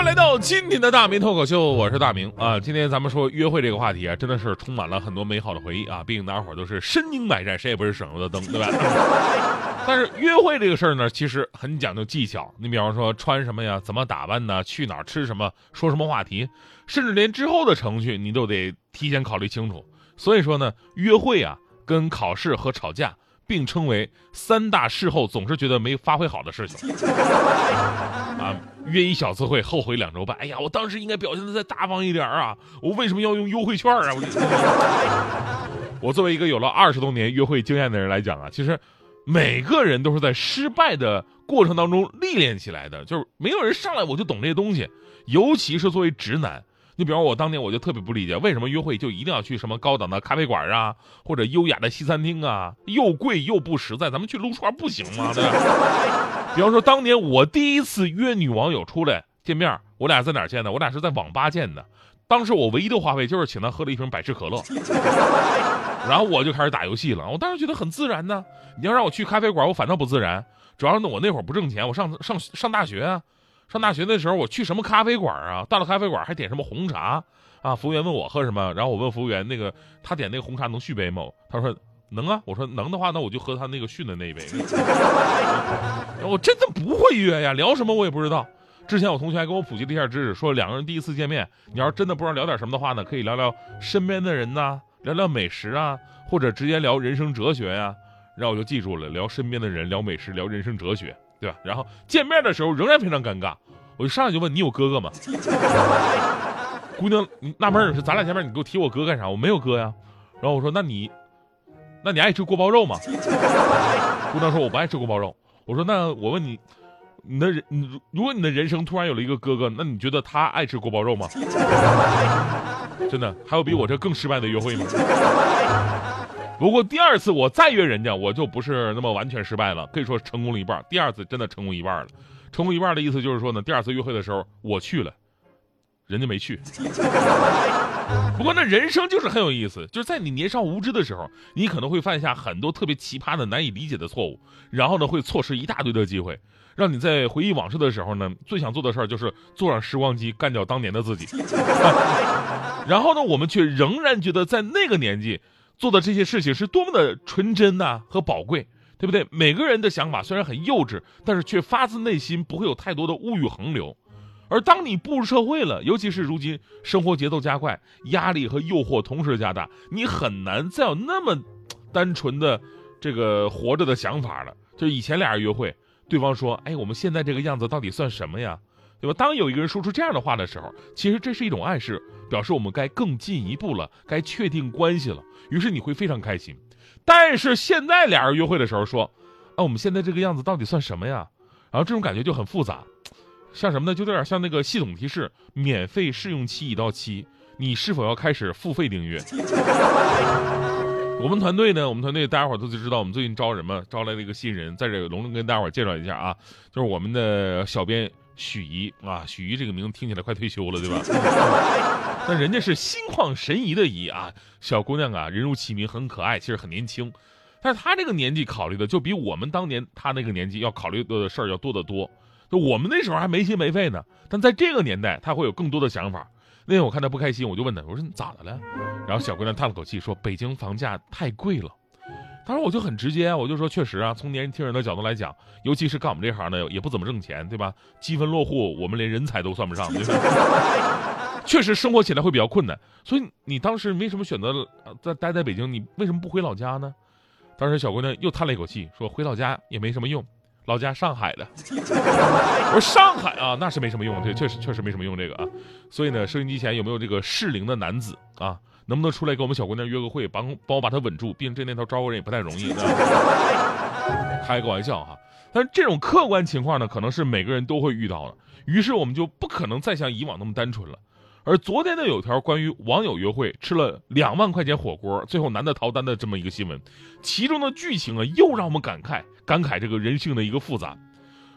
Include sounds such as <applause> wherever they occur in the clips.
位来到今天的大明脱口秀，我是大明啊。今天咱们说约会这个话题啊，真的是充满了很多美好的回忆啊。毕竟大家伙儿都是身经百战，谁也不是省油的灯，对吧？<laughs> 但是约会这个事儿呢，其实很讲究技巧。你比方说穿什么呀，怎么打扮呢，去哪儿吃什么，说什么话题，甚至连之后的程序你都得提前考虑清楚。所以说呢，约会啊，跟考试和吵架并称为三大事后总是觉得没发挥好的事情。<laughs> 啊，约一小次会，后悔两周半。哎呀，我当时应该表现的再大方一点啊！我为什么要用优惠券啊？我，<laughs> 我作为一个有了二十多年约会经验的人来讲啊，其实每个人都是在失败的过程当中历练起来的，就是没有人上来我就懂这些东西，尤其是作为直男。你比方我当年我就特别不理解，为什么约会就一定要去什么高档的咖啡馆啊，或者优雅的西餐厅啊，又贵又不实在，咱们去撸串不行吗？对吧？比方说当年我第一次约女网友出来见面，我俩在哪儿见的？我俩是在网吧见的。当时我唯一的花费就是请她喝了一瓶百事可乐，<laughs> 然后我就开始打游戏了。我当时觉得很自然呢。你要让我去咖啡馆，我反倒不自然。主要是我那会儿不挣钱，我上上上大学啊。上大学那时候，我去什么咖啡馆啊？到了咖啡馆还点什么红茶啊？服务员问我喝什么，然后我问服务员那个他点那个红茶能续杯吗？他说能啊。我说能的话，那我就喝他那个训的那一杯。<laughs> 我真的不会约呀，聊什么我也不知道。之前我同学还给我普及了一下知识，说两个人第一次见面，你要是真的不知道聊点什么的话呢，可以聊聊身边的人呐，聊聊美食啊，或者直接聊人生哲学呀。然后我就记住了，聊身边的人，聊美食，聊人生哲学。对吧？然后见面的时候仍然非常尴尬，我就上来就问你有哥哥吗？<laughs> 姑娘纳闷是咱俩见面你给我提我哥干啥？我没有哥呀。然后我说那你，那你爱吃锅包肉吗？姑娘说我不爱吃锅包肉。我说那我问你，你的人，如果你的人生突然有了一个哥哥，那你觉得他爱吃锅包肉吗？真的，还有比我这更失败的约会吗？不过第二次我再约人家，我就不是那么完全失败了，可以说成功了一半。第二次真的成功一半了，成功一半的意思就是说呢，第二次约会的时候我去了，人家没去。不过那人生就是很有意思，就是在你年少无知的时候，你可能会犯下很多特别奇葩的、难以理解的错误，然后呢会错失一大堆的机会，让你在回忆往事的时候呢，最想做的事儿就是坐上时光机干掉当年的自己。<laughs> 然后呢，我们却仍然觉得在那个年纪。做的这些事情是多么的纯真呐和宝贵，对不对？每个人的想法虽然很幼稚，但是却发自内心，不会有太多的物欲横流。而当你步入社会了，尤其是如今生活节奏加快，压力和诱惑同时加大，你很难再有那么单纯的这个活着的想法了。就以前俩人约会，对方说：“哎，我们现在这个样子到底算什么呀？”对吧？当有一个人说出这样的话的时候，其实这是一种暗示，表示我们该更进一步了，该确定关系了。于是你会非常开心。但是现在俩人约会的时候说：“啊，我们现在这个样子到底算什么呀？”然后这种感觉就很复杂，像什么呢？就有点像那个系统提示：免费试用期已到期，你是否要开始付费订阅？我们团队呢？我们团队大家伙都知道，我们最近招人嘛，招来了一个新人，在这隆重跟大家伙介绍一下啊，就是我们的小编。许怡啊，许怡这个名字听起来快退休了，对吧？那人家是心旷神怡的怡啊，小姑娘啊，人如其名，很可爱，其实很年轻。但是她这个年纪考虑的，就比我们当年她那个年纪要考虑的事儿要多得多。就我们那时候还没心没肺呢，但在这个年代，他会有更多的想法。那天我看他不开心，我就问他，我说你咋的了？然后小姑娘叹了口气说：“北京房价太贵了。”当时我就很直接，我就说确实啊，从年轻人的角度来讲，尤其是干我们这行的，也不怎么挣钱，对吧？积分落户，我们连人才都算不上，对吧？<laughs> 确实生活起来会比较困难。所以你当时为什么选择在待在北京？你为什么不回老家呢？当时小姑娘又叹了一口气，说回老家也没什么用，老家上海的。我说上海啊，那是没什么用，这，确实确实没什么用这个啊。所以呢，收音机前有没有这个适龄的男子啊？能不能出来跟我们小姑娘约个会，帮帮我把她稳住？毕竟这年头招个人也不太容易啊。<laughs> 开个玩笑哈，但是这种客观情况呢，可能是每个人都会遇到的。于是我们就不可能再像以往那么单纯了。而昨天呢，有条关于网友约会吃了两万块钱火锅，最后男的逃单的这么一个新闻，其中的剧情啊，又让我们感慨感慨这个人性的一个复杂。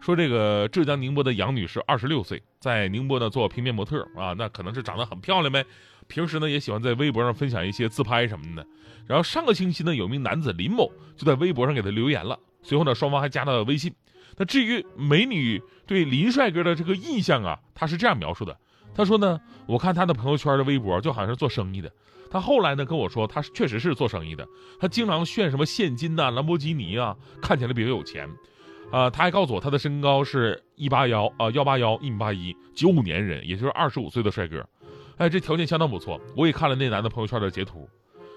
说这个浙江宁波的杨女士，二十六岁，在宁波呢做平面模特啊，那可能是长得很漂亮呗。平时呢也喜欢在微博上分享一些自拍什么的。然后上个星期呢，有名男子林某就在微博上给他留言了，随后呢双方还加了微信。那至于美女对林帅哥的这个印象啊，他是这样描述的：他说呢，我看他的朋友圈的微博就好像是做生意的。他后来呢跟我说，他确实是做生意的，他经常炫什么现金呐、兰博基尼啊，看起来比较有钱。啊，他还告诉我他的身高是一八幺啊幺八幺一米八一，九五年人，也就是二十五岁的帅哥。哎，这条件相当不错。我也看了那男的朋友圈的截图，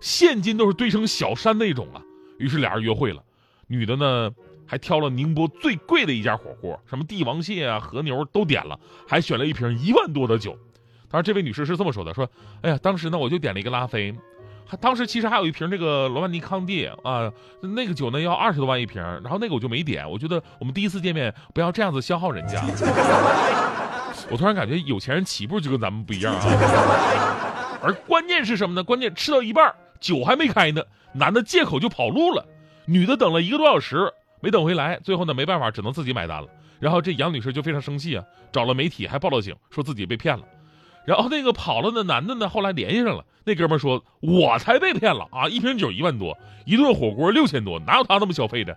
现金都是堆成小山那种啊。于是俩人约会了，女的呢还挑了宁波最贵的一家火锅，什么帝王蟹啊、和牛都点了，还选了一瓶一万多的酒。当然，这位女士是这么说的：说，哎呀，当时呢我就点了一个拉菲。当时其实还有一瓶这个罗曼尼康帝啊，那个酒呢要二十多万一瓶，然后那个我就没点。我觉得我们第一次见面不要这样子消耗人家。<laughs> 我突然感觉有钱人起步就跟咱们不一样啊。而关键是什么呢？关键吃到一半酒还没开呢，男的借口就跑路了，女的等了一个多小时没等回来，最后呢没办法只能自己买单了。然后这杨女士就非常生气啊，找了媒体还报了警，说自己被骗了。然后那个跑了的男的呢，后来联系上了。那哥们说：“我才被骗了啊！一瓶酒一万多，一顿火锅六千多，哪有他那么消费的？”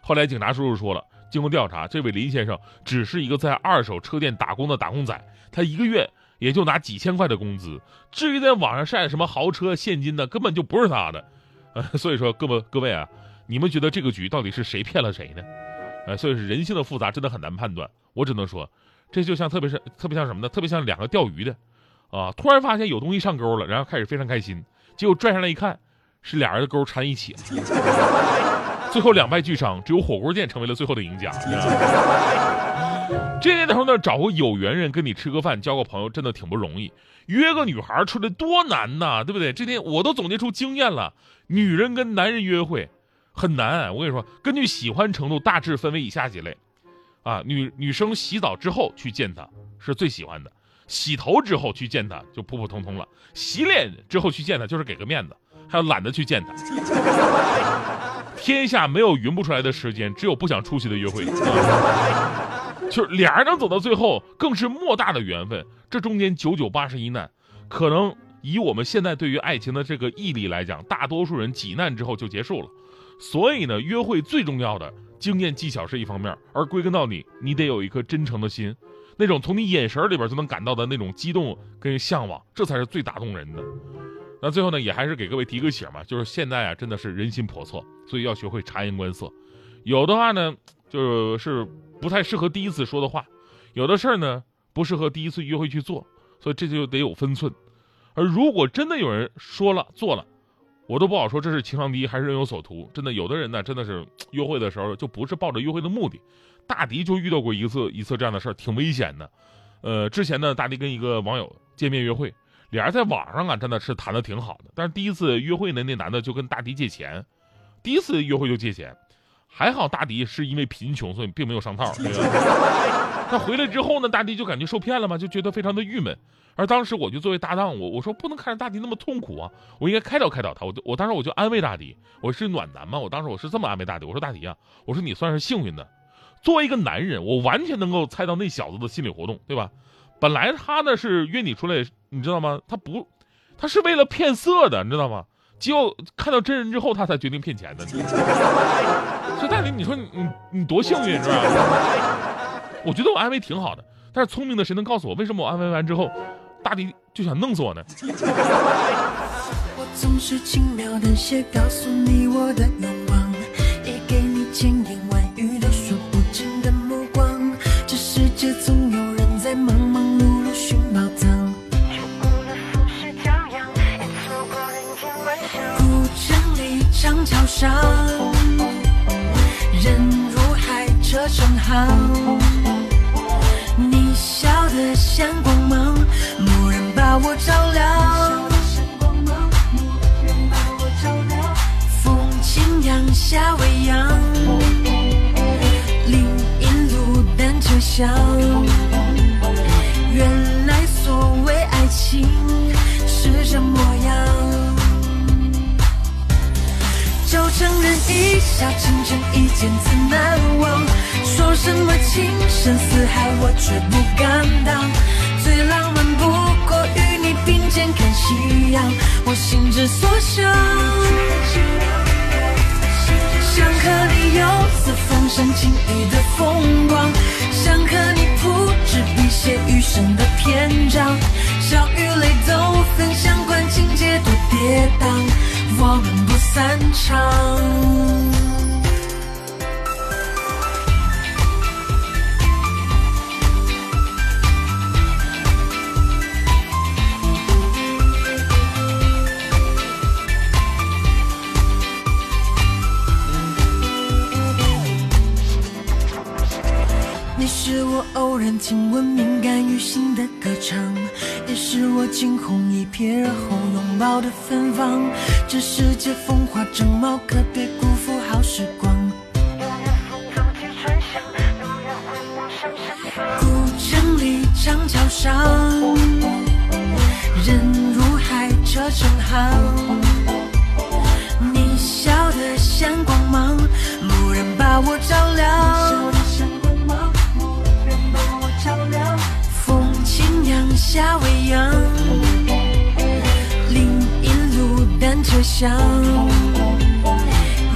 后来警察叔叔说了，经过调查，这位林先生只是一个在二手车店打工的打工仔，他一个月也就拿几千块的工资。至于在网上晒什么豪车、现金的，根本就不是他的。呃，<laughs> 所以说各位各位啊，你们觉得这个局到底是谁骗了谁呢？呃，所以是人性的复杂真的很难判断。我只能说。这就像，特别是特别像什么呢？特别像两个钓鱼的，啊，突然发现有东西上钩了，然后开始非常开心，结果拽上来一看，是俩人的钩缠一起了，<laughs> 最后两败俱伤，只有火锅店成为了最后的赢家。<laughs> 这年头呢，找个有缘人跟你吃个饭，交个朋友，真的挺不容易。约个女孩出来多难呐，对不对？这天我都总结出经验了，女人跟男人约会很难。我跟你说，根据喜欢程度，大致分为以下几类。啊，女女生洗澡之后去见他是最喜欢的，洗头之后去见他就普普通通了，洗脸之后去见他就是给个面子，还有懒得去见他。天下没有匀不出来的时间，只有不想出去的约会。就是俩人能走到最后，更是莫大的缘分。这中间九九八十一难，可能以我们现在对于爱情的这个毅力来讲，大多数人几难之后就结束了。所以呢，约会最重要的。经验技巧是一方面，而归根到底，你得有一颗真诚的心，那种从你眼神里边就能感到的那种激动跟向往，这才是最打动人的。那最后呢，也还是给各位提个醒嘛，就是现在啊，真的是人心叵测，所以要学会察言观色。有的话呢，就是不太适合第一次说的话；有的事儿呢，不适合第一次约会去做，所以这就得有分寸。而如果真的有人说了做了，我都不好说这是情商低还是人有所图，真的有的人呢，真的是 <tsk> 约会的时候就不是抱着约会的目的。大迪就遇到过一次一次这样的事儿，挺危险的。呃，之前呢，大迪跟一个网友见面约会，俩人在网上啊真的是谈的挺好的，但是第一次约会呢，那男的就跟大迪借钱，第一次约会就借钱，还好大迪是因为贫穷，所以并没有上套。<laughs> 他回来之后呢，大迪就感觉受骗了嘛，就觉得非常的郁闷。而当时我就作为搭档，我我说不能看着大迪那么痛苦啊，我应该开导开导他。我就我当时我就安慰大迪，我是暖男嘛，我当时我是这么安慰大迪，我说大迪啊，我说你算是幸运的，作为一个男人，我完全能够猜到那小子的心理活动，对吧？本来他呢是约你出来，你知道吗？他不，他是为了骗色的，你知道吗？结果看到真人之后，他才决定骗钱的。所以大迪，你说你你你多幸运是吧？我觉得我安慰挺好的，但是聪明的谁能告诉我，为什么我安慰完之后？大迪就想弄死我呢。我总是轻描淡写告诉你我的愿望，也给你千言万语都说不尽的目光。这世界总有人在忙忙碌碌寻宝藏，错过了浮世骄阳，也错过人间万象。古城里长桥上，人如海，车成行。你笑得像光芒。蓦然把我照亮，风轻扬，夏未央，林荫路单车响。就承认一笑倾城，一见自难忘。说什么情深似海，我却不敢当。最浪漫不过与你并肩看夕阳，我心之所向。想和你游四方赏晴雨的风光。想和你铺纸笔写余生的篇章，笑与泪都分享，管情节多跌宕，我们不散场。你是我偶然听闻敏感于心的歌唱，也是我惊鸿一瞥而后拥抱的芬芳。这世界风华正茂，可别辜负好时光。古城里长桥上，人如海，车成行。回想。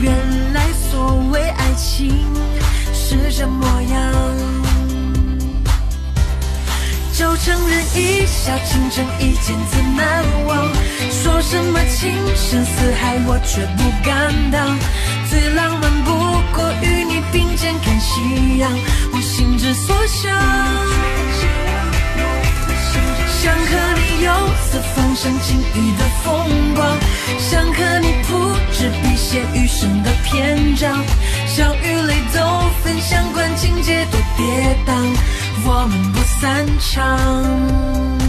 原来所谓爱情是这模样。就承认一笑倾城，一见自难忘。说什么情深似海，我却不敢当。最浪漫不过与你并肩看夕阳，我心之所向。想和你的方向，轻易的风光。想和你铺纸笔写余生的篇章，笑与泪都分享，管情节多跌宕，我们不散场。